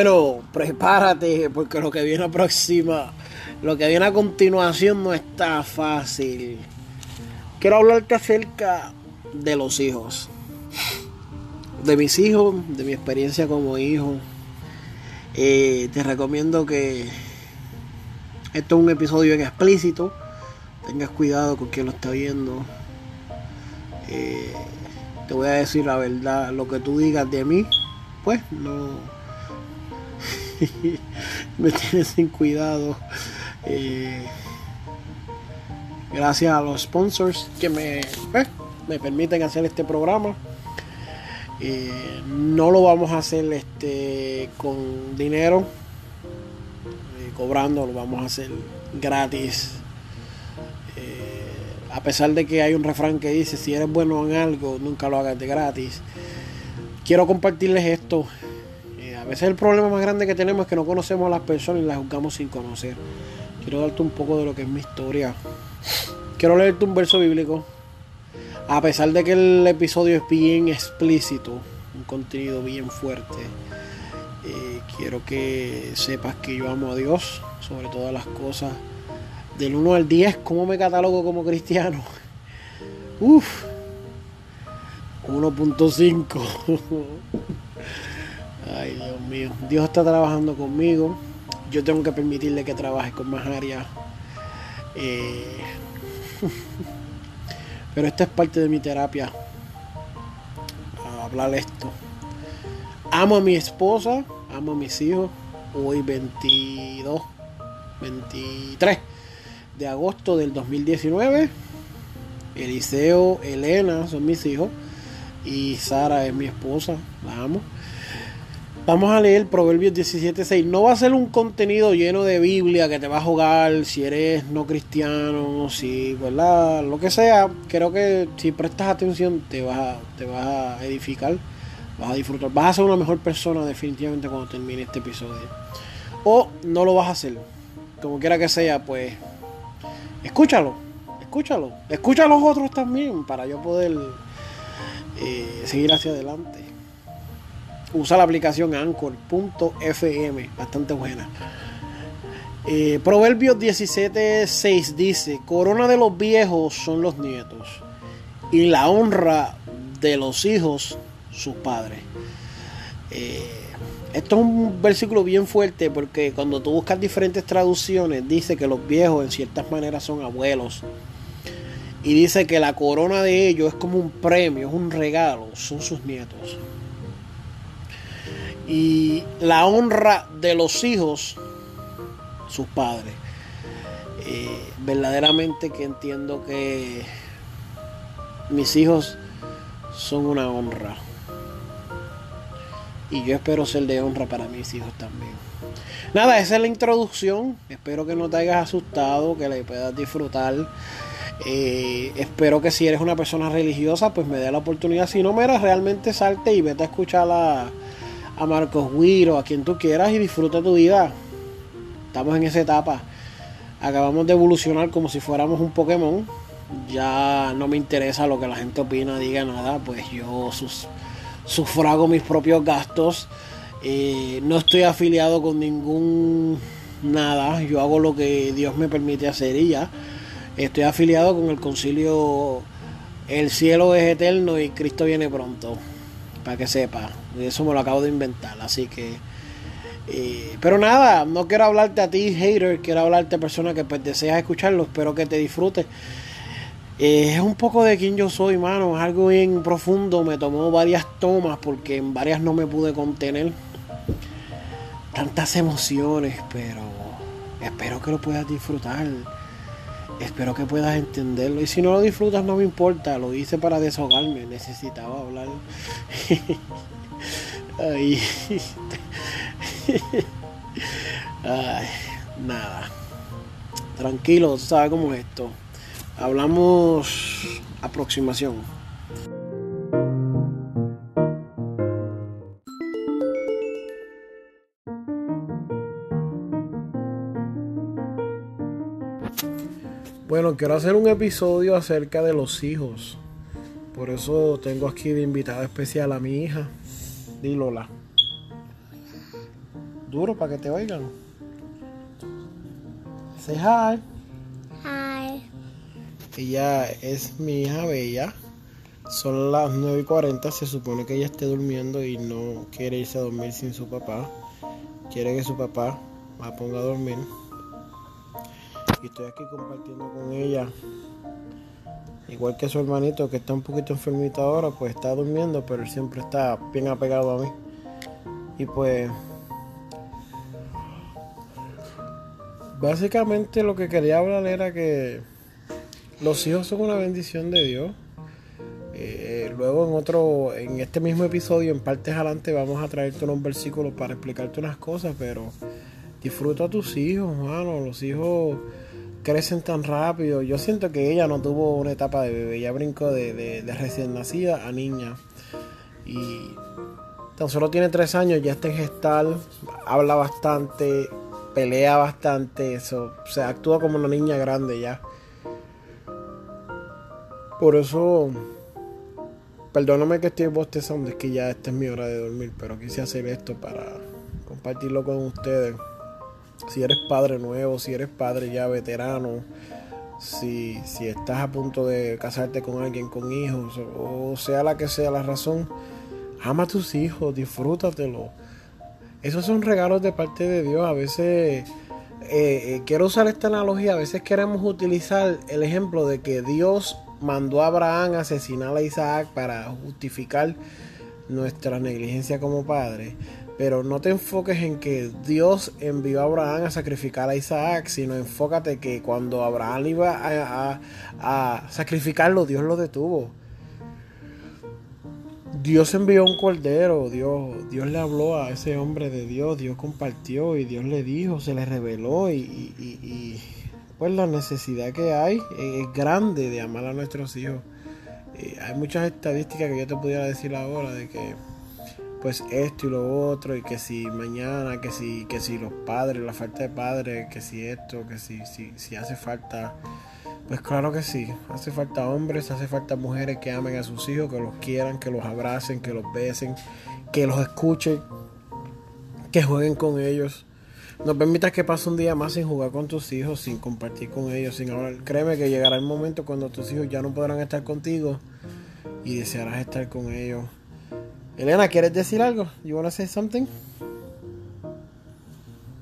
Bueno, prepárate porque lo que viene a próxima, lo que viene a continuación no está fácil. Quiero hablarte acerca de los hijos. De mis hijos, de mi experiencia como hijo. Eh, te recomiendo que esto es un episodio explícito. Tengas cuidado con quien lo está viendo. Eh, te voy a decir la verdad. Lo que tú digas de mí, pues no me tiene sin cuidado. Eh, gracias a los sponsors que me, pues, me permiten hacer este programa. Eh, no lo vamos a hacer este con dinero, eh, cobrando, lo vamos a hacer gratis. a pesar de que hay un refrán que dice, si eres bueno en algo, nunca lo hagas de gratis. Quiero compartirles esto veces el problema más grande que tenemos es que no conocemos a las personas y las juzgamos sin conocer. Quiero darte un poco de lo que es mi historia. Quiero leerte un verso bíblico. A pesar de que el episodio es bien explícito, un contenido bien fuerte, eh, quiero que sepas que yo amo a Dios sobre todas las cosas. Del 1 al 10, ¿cómo me catalogo como cristiano? Uf, 1.5. Ay, Dios mío. Dios está trabajando conmigo. Yo tengo que permitirle que trabaje con más áreas. Eh, pero esta es parte de mi terapia. Hablar esto. Amo a mi esposa, amo a mis hijos. Hoy 22, 23 de agosto del 2019. Eliseo, Elena son mis hijos. Y Sara es mi esposa. La amo. Vamos a leer Proverbios 17.6. No va a ser un contenido lleno de Biblia que te va a jugar si eres no cristiano, si, ¿verdad? Lo que sea. Creo que si prestas atención te vas a, te vas a edificar, vas a disfrutar. Vas a ser una mejor persona definitivamente cuando termine este episodio. O no lo vas a hacer. Como quiera que sea, pues escúchalo. Escúchalo. Escucha a los otros también para yo poder eh, seguir hacia adelante usa la aplicación anchor.fm, bastante buena. Eh, Proverbios 17:6 dice: Corona de los viejos son los nietos, y la honra de los hijos sus padres. Eh, esto es un versículo bien fuerte porque cuando tú buscas diferentes traducciones, dice que los viejos en ciertas maneras son abuelos. Y dice que la corona de ellos es como un premio, es un regalo, son sus nietos y la honra de los hijos, sus padres. Eh, verdaderamente que entiendo que mis hijos son una honra. Y yo espero ser de honra para mis hijos también. Nada, esa es la introducción. Espero que no te hayas asustado, que le puedas disfrutar. Eh, espero que si eres una persona religiosa, pues me dé la oportunidad. Si no, mira, realmente salte y vete a escuchar la, a Marcos Guiro, a quien tú quieras y disfruta tu vida. Estamos en esa etapa. Acabamos de evolucionar como si fuéramos un Pokémon. Ya no me interesa lo que la gente opina, diga nada, pues yo sufrago mis propios gastos. Eh, no estoy afiliado con ningún nada. Yo hago lo que Dios me permite hacer y ya. Estoy afiliado con el concilio El cielo es eterno y Cristo viene pronto para que sepa. Eso me lo acabo de inventar, así que... Eh, pero nada, no quiero hablarte a ti, hater, quiero hablarte a personas que pues, deseas escucharlo, espero que te disfrutes. Eh, es un poco de quién yo soy, mano, es algo bien profundo, me tomó varias tomas porque en varias no me pude contener. tantas emociones, pero espero que lo puedas disfrutar. Espero que puedas entenderlo. Y si no lo disfrutas, no me importa. Lo hice para desahogarme. Necesitaba hablar. Ay. Nada. Tranquilo, ¿sabes cómo es esto? Hablamos aproximación. Bueno, quiero hacer un episodio acerca de los hijos. Por eso tengo aquí de invitada especial a mi hija, Dilola. Duro para que te oigan. Say hi. Hi. Ella es mi hija bella. Son las 9 y 40. Se supone que ella esté durmiendo y no quiere irse a dormir sin su papá. Quiere que su papá la ponga a dormir. Y estoy aquí compartiendo con ella. Igual que su hermanito que está un poquito enfermito ahora, pues está durmiendo, pero él siempre está bien apegado a mí. Y pues básicamente lo que quería hablar era que los hijos son una bendición de Dios. Eh, luego en otro, en este mismo episodio, en partes adelante, vamos a traerte unos versículos para explicarte unas cosas, pero disfruta a tus hijos, mano. Los hijos crecen tan rápido. Yo siento que ella no tuvo una etapa de bebé, ella brincó de, recién nacida a niña. Y tan solo tiene tres años, ya está en gestal, habla bastante, pelea bastante, eso, o sea, actúa como una niña grande ya. Por eso, perdóname que estoy bostezando, es que ya esta es mi hora de dormir, pero quise hacer esto para compartirlo con ustedes si eres padre nuevo, si eres padre ya veterano, si, si estás a punto de casarte con alguien con hijos, o, sea la que sea la razón, ama a tus hijos, disfrútatelo. Esos son regalos de parte de Dios. A veces, eh, eh, quiero usar esta analogía, a veces queremos utilizar el ejemplo de que Dios mandó a Abraham a asesinar a Isaac para justificar nuestra negligencia como padre. Pero no te enfoques en que Dios envió a Abraham a sacrificar a Isaac, sino enfócate que cuando Abraham iba a, sacrificarlo, Dios lo detuvo. Dios envió un cordero, Dios, Dios le habló a ese hombre de Dios, Dios compartió y Dios le dijo, se le reveló y, pues la necesidad que hay es grande de amar a nuestros hijos. Eh, hay muchas estadísticas que yo te pudiera decir ahora de que pues esto y lo otro y que si mañana, que si, que si los padres, la falta de padres, que si esto, que si, si, si hace falta, pues claro que sí, hace falta hombres, hace falta mujeres que amen a sus hijos, que los quieran, que los abracen, que los besen, que los escuchen, que jueguen con ellos. No permitas que pase un día más sin jugar con tus hijos, sin compartir con ellos, sin hablar. Créeme que llegará el momento cuando tus hijos ya no podrán estar contigo y desearás estar con ellos Elena, ¿quieres decir algo? You wanna say something?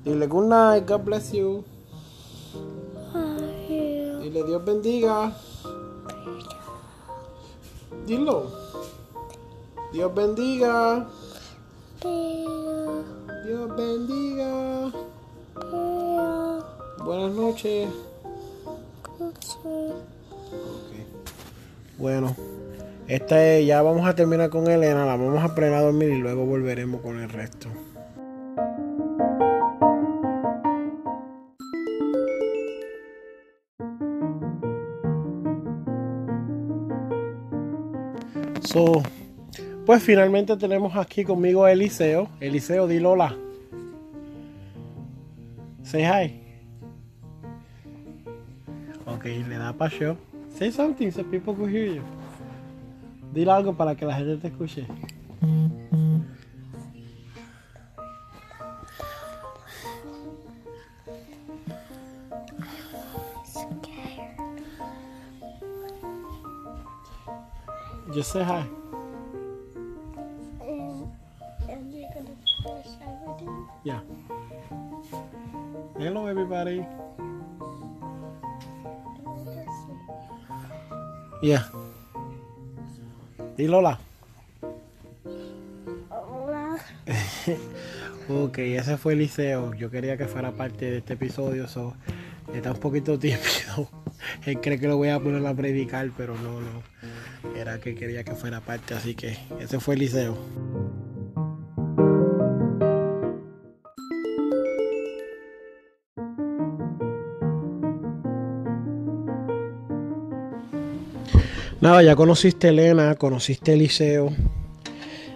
Dile good night, God bless you. Dile Dios bendiga. Dilo. Dios bendiga. Dios bendiga. Buenas noches. Okay. Bueno. Esta es, ya vamos a terminar con Elena, la vamos a poner a dormir y luego volveremos con el resto. So, pues finalmente tenemos aquí conmigo a Eliseo. Eliseo, di hola. Say hi. Ok, le da paseo. Say something so people can hear you. Dile algo para que la gente te escuche. Just say hi. And you're gonna finish everything? Yeah. Hello, everybody. Yeah. Dile hola. Hola. Ok, ese fue Eliseo. Yo quería que fuera parte de este episodio. So, está un poquito tímido. Él cree que lo voy a poner a predicar, pero no, no. Era que quería que fuera parte, así que ese fue Eliseo. Nada, ya conociste a Elena, conociste a Eliseo.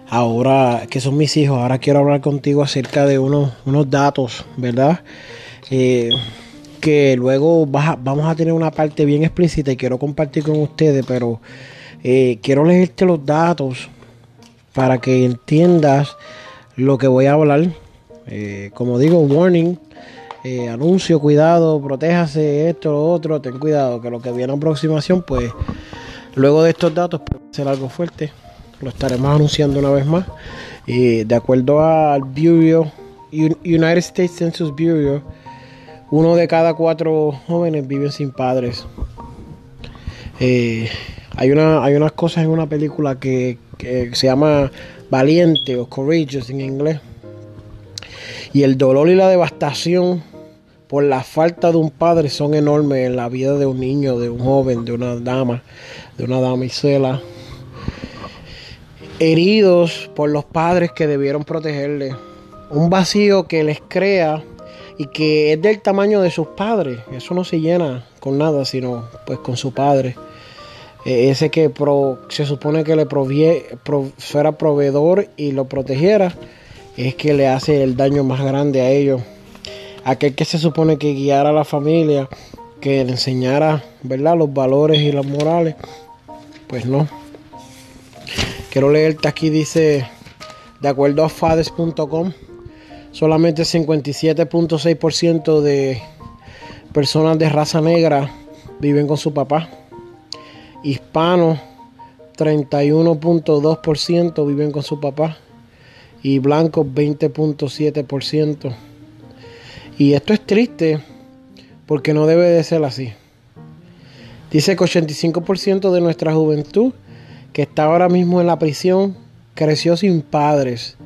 Ahora, que son mis hijos, ahora quiero hablar contigo acerca de unos, unos datos, ¿verdad? Eh, que luego vamos a tener una parte bien explícita y quiero compartir con ustedes, pero eh, quiero leerte los datos para que entiendas lo que voy a hablar. Eh, como digo, warning, anuncio, cuidado, protéjase, esto, lo otro, ten cuidado, que lo que viene a aproximación, pues Luego de estos datos puede ser algo fuerte. Lo estaremos anunciando una vez más. De acuerdo al Bureau, United States Census Bureau, uno de cada cuatro jóvenes viven sin padres. Eh, hay, una, hay unas cosas en una película que, que se llama Valiente o Courageous en inglés. Y el dolor y la devastación por la falta de un padre son enormes en la vida de un niño, de un joven, de una dama de una damisela, heridos por los padres que debieron protegerle, un vacío que les crea y que es del tamaño de sus padres, eso no se llena con nada, sino pues con su padre. E, ese que se supone que le provie, fuera proveedor y lo protegiera, es que le hace el daño más grande a ellos. Aquel que se supone que guiara a la familia, que le enseñara ¿verdad? los valores y las morales, pues no. Quiero leerte aquí, dice, de acuerdo a fades.com, solamente 57.6% de personas de raza negra viven con su papá. Hispanos, 31.2% viven con su papá. Y blancos, 20.7%. Y esto es triste porque no debe de ser así. Dice que 85% de nuestra juventud que está ahora mismo en la prisión creció sin padres.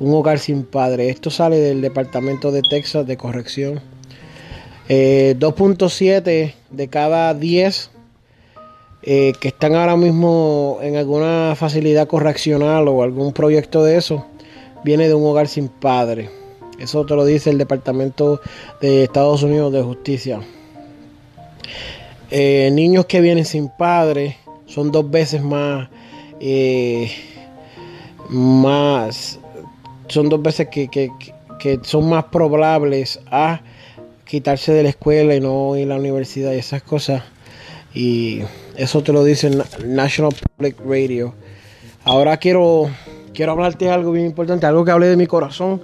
Un hogar sin padres. Esto sale del Departamento de Texas de Corrección. 2.7 eh, de cada 10 eh, que están ahora mismo en alguna facilidad correccional o algún proyecto de eso, viene de un hogar sin padre. Eso te lo dice el Departamento de Estados Unidos de Justicia. Eh, niños que vienen sin padre son dos veces más, eh, más, son dos veces que, son más probables a quitarse de la escuela y no ir a la universidad y esas cosas. Y eso te lo dice National Public Radio. Ahora quiero, quiero hablarte de algo bien importante, algo que hablé de mi corazón.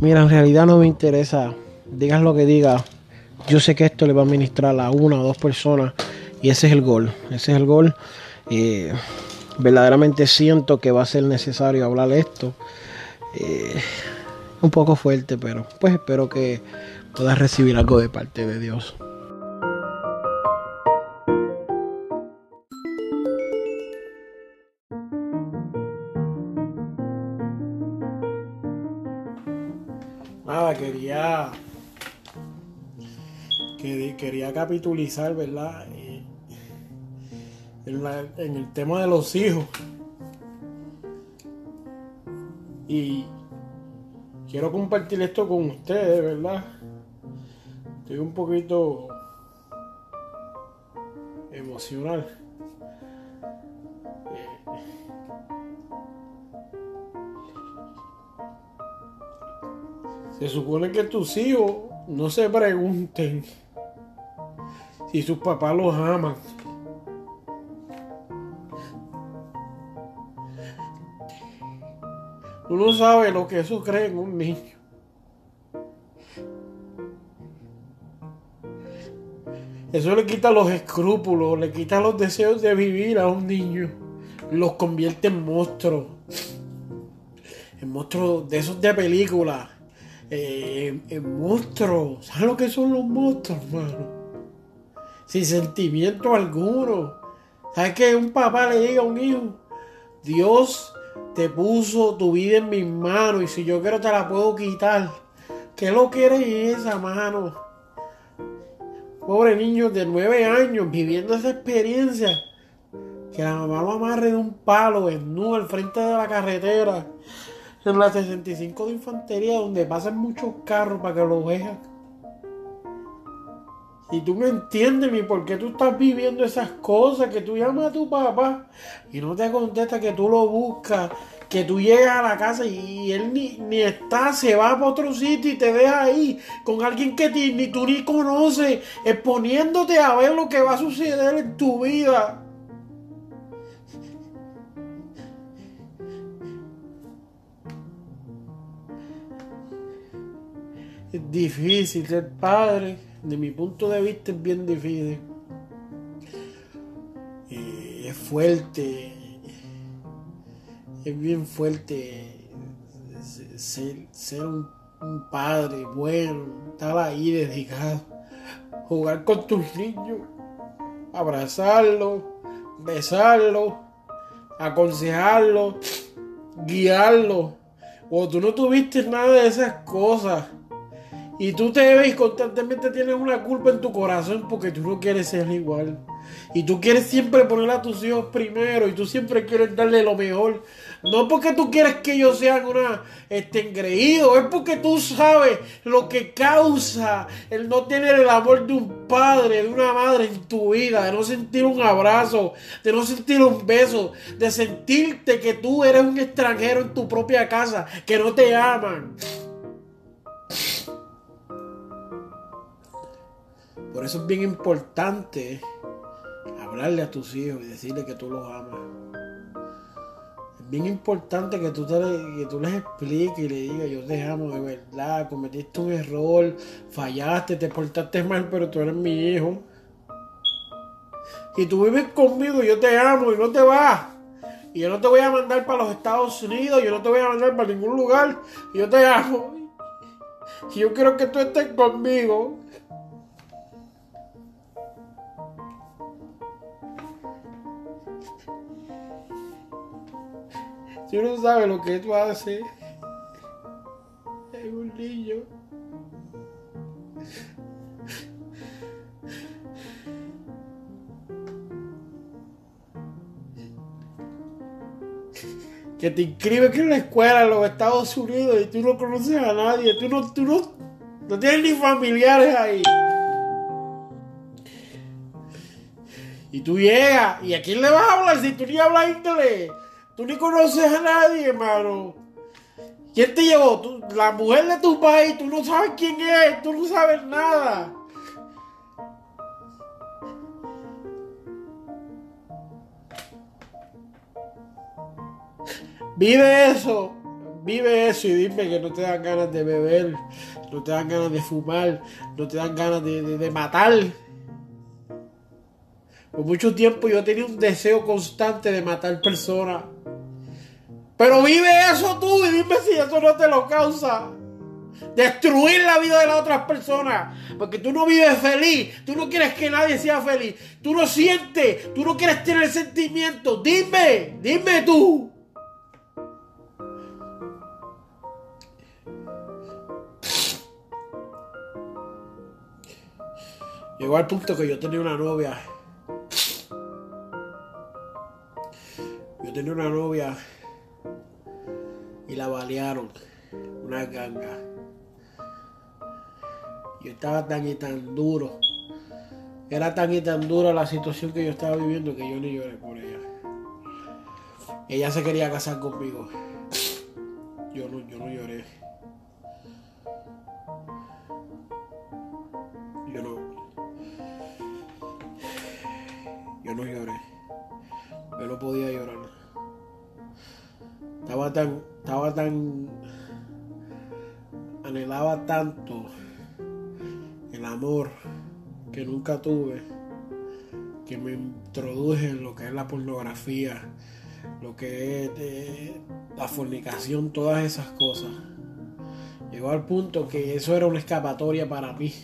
Mira, en realidad no me interesa. Digas lo que digas yo sé que esto le va a ministrar a una o dos personas y ese es el gol. Ese es el gol. Eh, verdaderamente siento que va a ser necesario hablar esto. Eh, un poco fuerte, pero pues espero que puedas recibir algo de parte de Dios. Quería capitulizar, ¿verdad? En, el tema de los hijos. Y quiero compartir esto con ustedes, ¿verdad? Estoy un poquito emocional. Se supone que tus hijos no se pregunten si sus papás los aman. Uno sabe lo que eso cree en un niño. Eso le quita los escrúpulos, le quita los deseos de vivir a un niño. Los convierte en monstruos. En monstruos de esos de película. Eh, en monstruos. ¿Sabes lo que son los monstruos, hermano? Sin sentimiento alguno. ¿Sabes que un papá le diga a un hijo? Dios te puso tu vida en mis manos y si yo quiero te la puedo quitar. ¿Qué lo quieres esa mano? Pobre niño de nueve años viviendo esa experiencia. Que la mamá lo amarre de un palo desnudo al frente de la carretera. En la 65 de infantería donde pasan muchos carros para que lo vean. Y tú me entiendes mi por qué tú estás viviendo esas cosas, que tú llamas a tu papá y no te contesta que tú lo buscas, que tú llegas a la casa y él ni, ni está, se va para otro sitio y te deja ahí con alguien que ni tú ni conoces, exponiéndote a ver lo que va a suceder en tu vida. Es difícil ser padre, de mi punto de vista es bien difícil. Es fuerte, es bien fuerte ser, un, padre bueno, estar ahí dedicado, jugar con tus niños, abrazarlos, besarlos, aconsejarlos, guiarlos. O tú no tuviste nada de esas cosas y tú te ves constantemente tienes una culpa en tu corazón porque tú no quieres ser igual. Y tú quieres siempre poner a tus hijos primero y tú siempre quieres darle lo mejor. No porque tú quieres que ellos sean una este, engreídos, es porque tú sabes lo que causa el no tener el amor de un padre, de una madre en tu vida, de no sentir un abrazo, de no sentir un beso, de sentirte que tú eres un extranjero en tu propia casa, que no te aman. Por eso es bien importante hablarle a tus hijos y decirle que tú los amas. Es bien importante que tú, les expliques y le digas, yo te amo de verdad, cometiste un error, fallaste, te portaste mal, pero tú eres mi hijo. Y tú vives conmigo, yo te amo y no te vas. Y yo no te voy a mandar para los Estados Unidos, yo no te voy a mandar para ningún lugar. Yo te amo. Y yo quiero que tú estés conmigo. Tú no sabes lo que tú haces. Es un niño. Que te inscribes en la escuela en los Estados Unidos y tú no conoces a nadie, tú no, tú no, no tienes ni familiares ahí. Y tú llegas, ¿y a quién le vas a hablar si tú ni hablas inglés? Tú ni conoces a nadie, hermano. ¿Quién te llevó? ¿Tú, la mujer de tu país, tú no sabes quién es, tú no sabes nada. Vive eso, vive eso y dime que no te dan ganas de beber, no te dan ganas de fumar, no te dan ganas de, de, de matar. Por mucho tiempo yo tenía un deseo constante de matar personas. Pero vive eso tú y dime si eso no te lo causa. Destruir la vida de las otras personas. Porque tú no vives feliz. Tú no quieres que nadie sea feliz. Tú no sientes. Tú no quieres tener sentimientos. Dime. Dime tú. Llegó al punto que yo tenía una novia. Yo tenía una novia y la balearon, una ganga. Yo estaba tan y tan duro. Era tan y tan dura la situación que yo estaba viviendo que yo ni lloré por ella. Ella se quería casar conmigo. Yo no, yo no lloré. Yo no. Yo no lloré. Yo no podía llorar. Estaba tan, estaba tan, anhelaba tanto el amor que nunca tuve, que me introduje en lo que es la pornografía, lo que es eh, la fornicación, todas esas cosas. Llegó al punto que eso era una escapatoria para mí.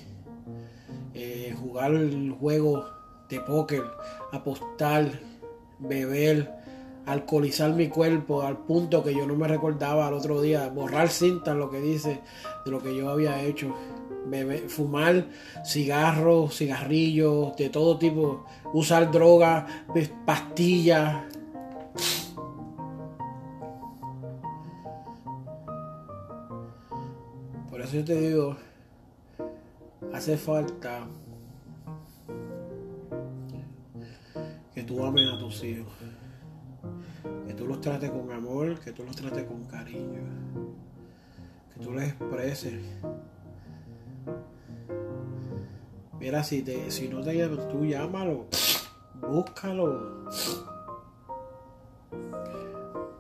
Eh, jugar el juego de póker, apostar, beber, alcoholizar mi cuerpo al punto que yo no me recordaba al otro día, borrar cintas, lo que dice, de lo que yo había hecho. Beber, fumar cigarros, cigarrillos, de todo tipo, usar drogas, pastillas. Por eso yo te digo, hace falta que tú ames a tus hijos que tú los trates con amor, que tú los trates con cariño, que tú les expreses. Mira, si, te, si no te llamas, tú llámalo, búscalo.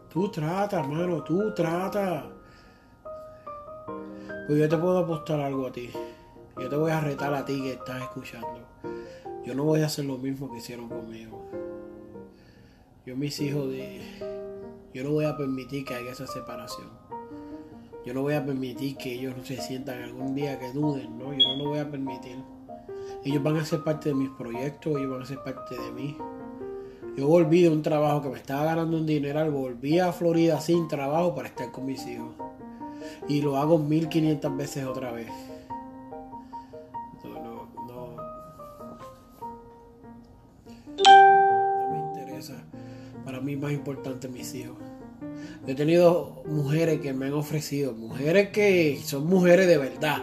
Tú trata, hermano, tú trata. Pues yo te puedo apostar algo a ti. Yo te voy a retar a ti que estás escuchando. Yo no voy a hacer lo mismo que hicieron conmigo. Yo mis hijos de... Yo no voy a permitir que haya esa separación. Yo no voy a permitir que ellos se sientan algún día que duden, ¿no? Yo no lo voy a permitir. Ellos van a ser parte de mis proyectos, ellos van a ser parte de mí. Yo volví de un trabajo que me estaba ganando un dineral, volví a Florida sin trabajo para estar con mis hijos. Y lo hago 1500 veces otra vez. Mí más importante mis hijos. he tenido mujeres que me han ofrecido, mujeres que son mujeres de verdad,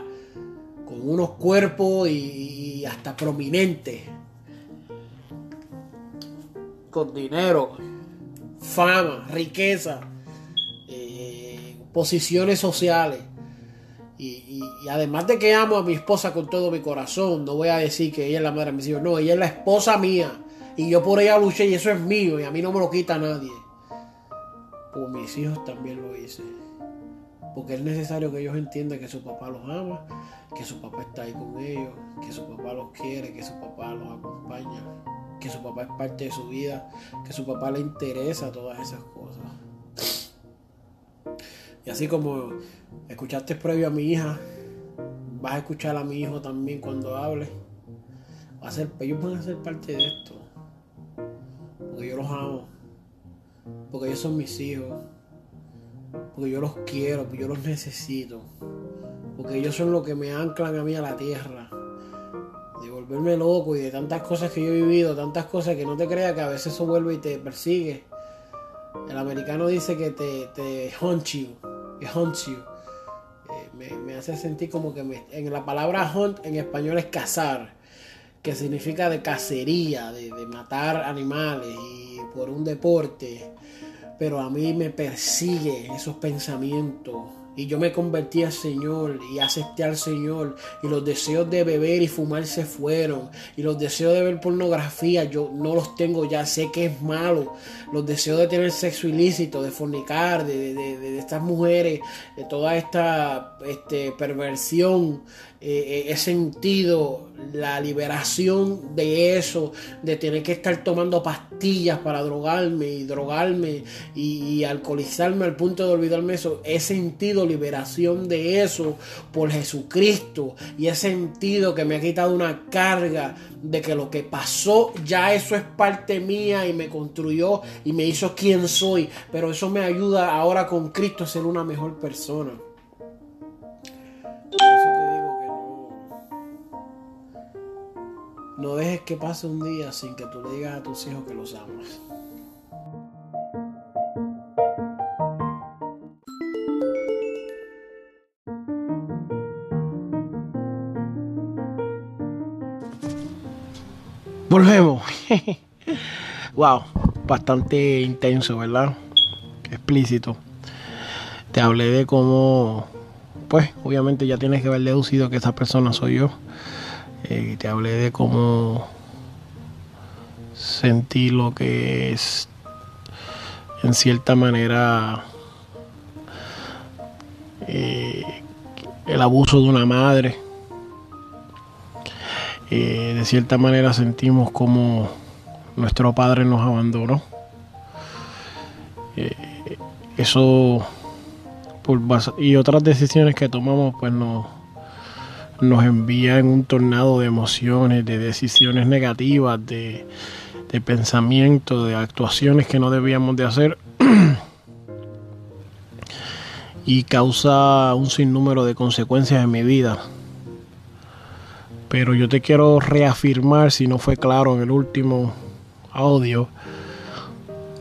con unos cuerpos y, hasta prominentes, con dinero, fama, riqueza, eh, posiciones sociales. Y, y, además de que amo a mi esposa con todo mi corazón, no voy a decir que ella es la madre de mis hijos, no, ella es la esposa mía. Y yo por ella luché y eso es mío y a mí no me lo quita nadie. Por mis hijos también lo hice. Porque es necesario que ellos entiendan que su papá los ama, que su papá está ahí con ellos, que su papá los quiere, que su papá los acompaña, que su papá es parte de su vida, que su papá le interesa todas esas cosas. Y así como escuchaste previo a mi hija, vas a escuchar a mi hijo también cuando hable. Va a ser, ellos van a ser parte de esto porque yo los amo, porque ellos son mis hijos, porque yo los quiero, porque yo los necesito, porque ellos son los que me anclan a mí a la tierra. De volverme loco y de tantas cosas que yo he vivido, tantas cosas que no te creas que a veces eso vuelve y te persigue. El americano dice que te, te hunt you, que you. Eh, me, hace sentir como que me, en la palabra hunt en español es cazar que significa de cacería, de, matar animales por un deporte, pero a mí me persigue esos pensamientos y yo me convertí al Señor y acepté al Señor. Y los deseos de beber y fumar se fueron. Y los deseos de ver pornografía yo no los tengo ya. Sé que es malo. Los deseos de tener sexo ilícito, de fornicar, de, de, estas mujeres, de toda esta este, perversión. Eh, eh, he sentido la liberación de eso, de tener que estar tomando pastillas para drogarme y drogarme y, alcoholizarme al punto de olvidarme eso. He sentido liberación de eso por Jesucristo y he sentido que me ha quitado una carga de que lo que pasó ya eso es parte mía y me construyó y me hizo quien soy, pero eso me ayuda ahora con Cristo a ser una mejor persona. No dejes que pase un día sin que tú le digas a tus hijos que los amas. Volvemos. wow, bastante intenso, ¿verdad? Explícito. Te hablé de cómo, pues, obviamente ya tienes que haber deducido que esa persona soy yo. Eh, te hablé de cómo sentí lo que es en cierta manera eh, el abuso de una madre. Eh, de cierta manera sentimos como nuestro padre nos abandonó. eso y otras decisiones que tomamos pues nos nos envía en un tornado de emociones, de decisiones negativas, de, de pensamiento, de actuaciones que no debíamos de hacer y causa un sinnúmero de consecuencias en mi vida. Pero yo te quiero reafirmar, si no fue claro en el último audio,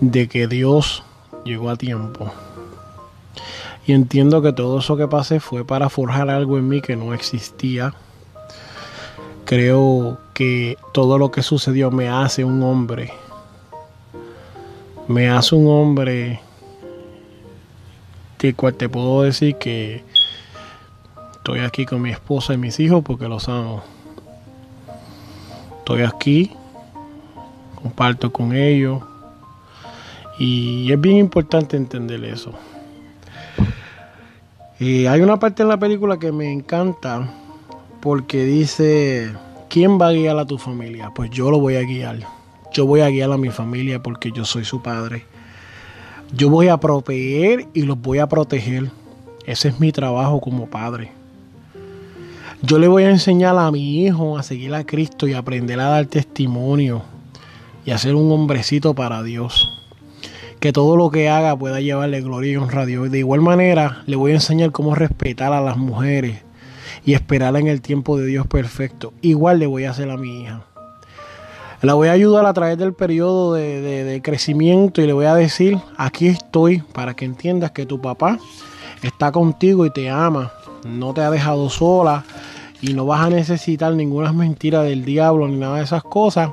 de que Dios llegó a tiempo. Y entiendo que todo eso que pasé fue para forjar algo en mí que no existía. Creo que todo lo que sucedió me hace un hombre. Me hace un hombre de cual te puedo decir que estoy aquí con mi esposa y mis hijos porque los amo. Estoy aquí, comparto con ellos y es bien importante entender eso. Y hay una parte en la película que me encanta porque dice, ¿quién va a guiar a tu familia? Pues yo lo voy a guiar. Yo voy a guiar a mi familia porque yo soy su padre. Yo voy a proveer y los voy a proteger. Ese es mi trabajo como padre. Yo le voy a enseñar a mi hijo a seguir a Cristo y aprender a dar testimonio y a ser un hombrecito para Dios que todo lo que haga pueda llevarle gloria y honra a Dios. De igual manera, le voy a enseñar cómo respetar a las mujeres y esperar en el tiempo de Dios perfecto. Igual le voy a hacer a mi hija. La voy a ayudar a través del periodo de, de crecimiento y le voy a decir, aquí estoy para que entiendas que tu papá está contigo y te ama. No te ha dejado sola y no vas a necesitar ninguna mentira del diablo ni nada de esas cosas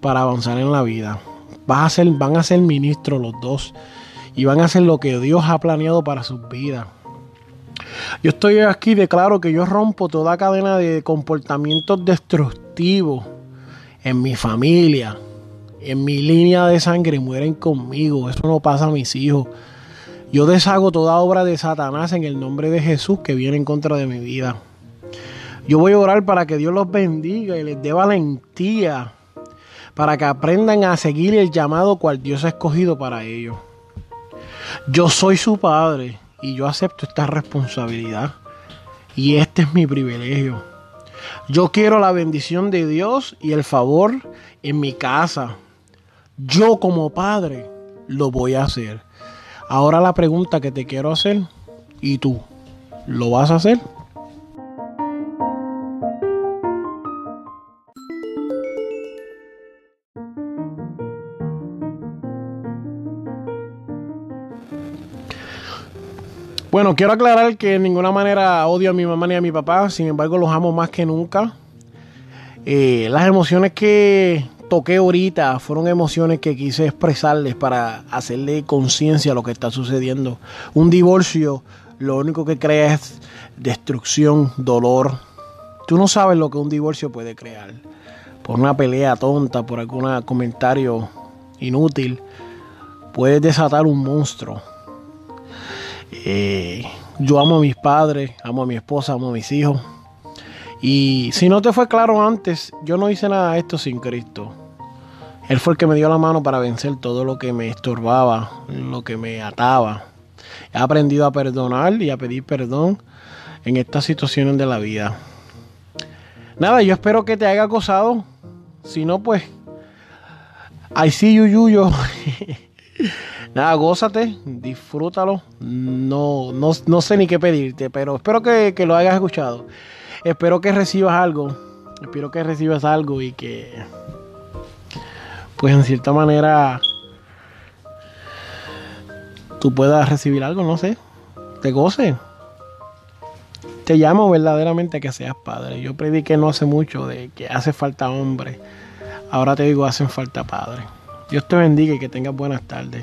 para avanzar en la vida a ser, van a ser ministros los dos y van a hacer lo que Dios ha planeado para sus vidas. Yo estoy aquí, declaro que yo rompo toda cadena de comportamientos destructivos en mi familia, en mi línea de sangre, mueren conmigo. Eso no pasa a mis hijos. Yo deshago toda obra de Satanás en el nombre de Jesús que viene en contra de mi vida. Yo voy a orar para que Dios los bendiga y les dé valentía para que aprendan a seguir el llamado cual Dios ha escogido para ellos. Yo soy su padre y yo acepto esta responsabilidad y este es mi privilegio. Yo quiero la bendición de Dios y el favor en mi casa. Yo como padre lo voy a hacer. Ahora la pregunta que te quiero hacer, ¿y tú? ¿Lo vas a hacer? Bueno, quiero aclarar que en ninguna manera odio a mi mamá ni a mi papá, sin embargo los amo más que nunca. Eh, las emociones que toqué ahorita fueron emociones que quise expresarles para hacerle conciencia a lo que está sucediendo. Un divorcio lo único que crea es destrucción, dolor. Tú no sabes lo que un divorcio puede crear. Por una pelea tonta, por algún comentario inútil, puedes desatar un monstruo eh, yo amo a mis padres, amo a mi esposa, amo a mis hijos. Y si no te fue claro antes, yo no hice nada de esto sin Cristo. Él fue el que me dio la mano para vencer todo lo que me estorbaba, lo que me ataba. He aprendido a perdonar y a pedir perdón en estas situaciones de la vida. Nada, yo espero que te haya gozado. Si no, pues, I see you, yuyo. Nada, gózate, disfrútalo. No, no, sé ni qué pedirte, pero espero que, lo hayas escuchado. Espero que recibas algo. Espero que recibas algo y que, pues en cierta manera, tú puedas recibir algo, no sé. Te goce. Te llamo verdaderamente a que seas padre. Yo prediqué no hace mucho de que hace falta hombre. Ahora te digo, hacen falta padre. Dios te bendiga y que tengas buenas tardes.